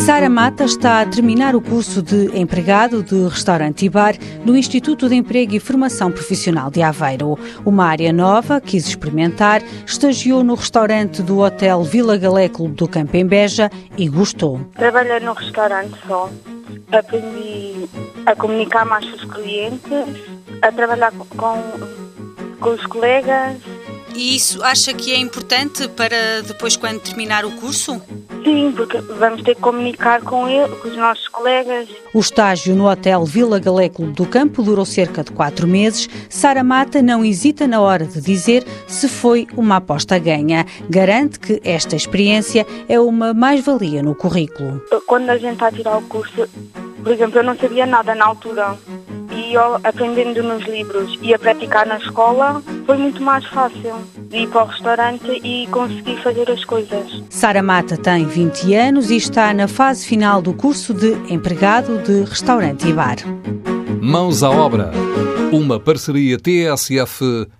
Sara Mata está a terminar o curso de empregado de restaurante e bar no Instituto de Emprego e Formação Profissional de Aveiro. Uma área nova, quis experimentar, estagiou no restaurante do Hotel Vila Galé Clube do Campo em Beja e gostou. Trabalhei no restaurante só. Aprendi a comunicar mais com os clientes, a trabalhar com, com os colegas. E isso acha que é importante para depois, quando terminar o curso? Sim, porque vamos ter que comunicar com, ele, com os nossos colegas. O estágio no Hotel Vila Galé Clube do Campo durou cerca de quatro meses. Sara Mata não hesita na hora de dizer se foi uma aposta ganha. Garante que esta experiência é uma mais-valia no currículo. Quando a gente está a tirar o curso, por exemplo, eu não sabia nada na altura e aprendendo nos livros e a praticar na escola, foi muito mais fácil ir para o restaurante e conseguir fazer as coisas. Sara Mata tem 20 anos e está na fase final do curso de empregado de restaurante e bar. Mãos à obra. Uma parceria TSF-IEFP.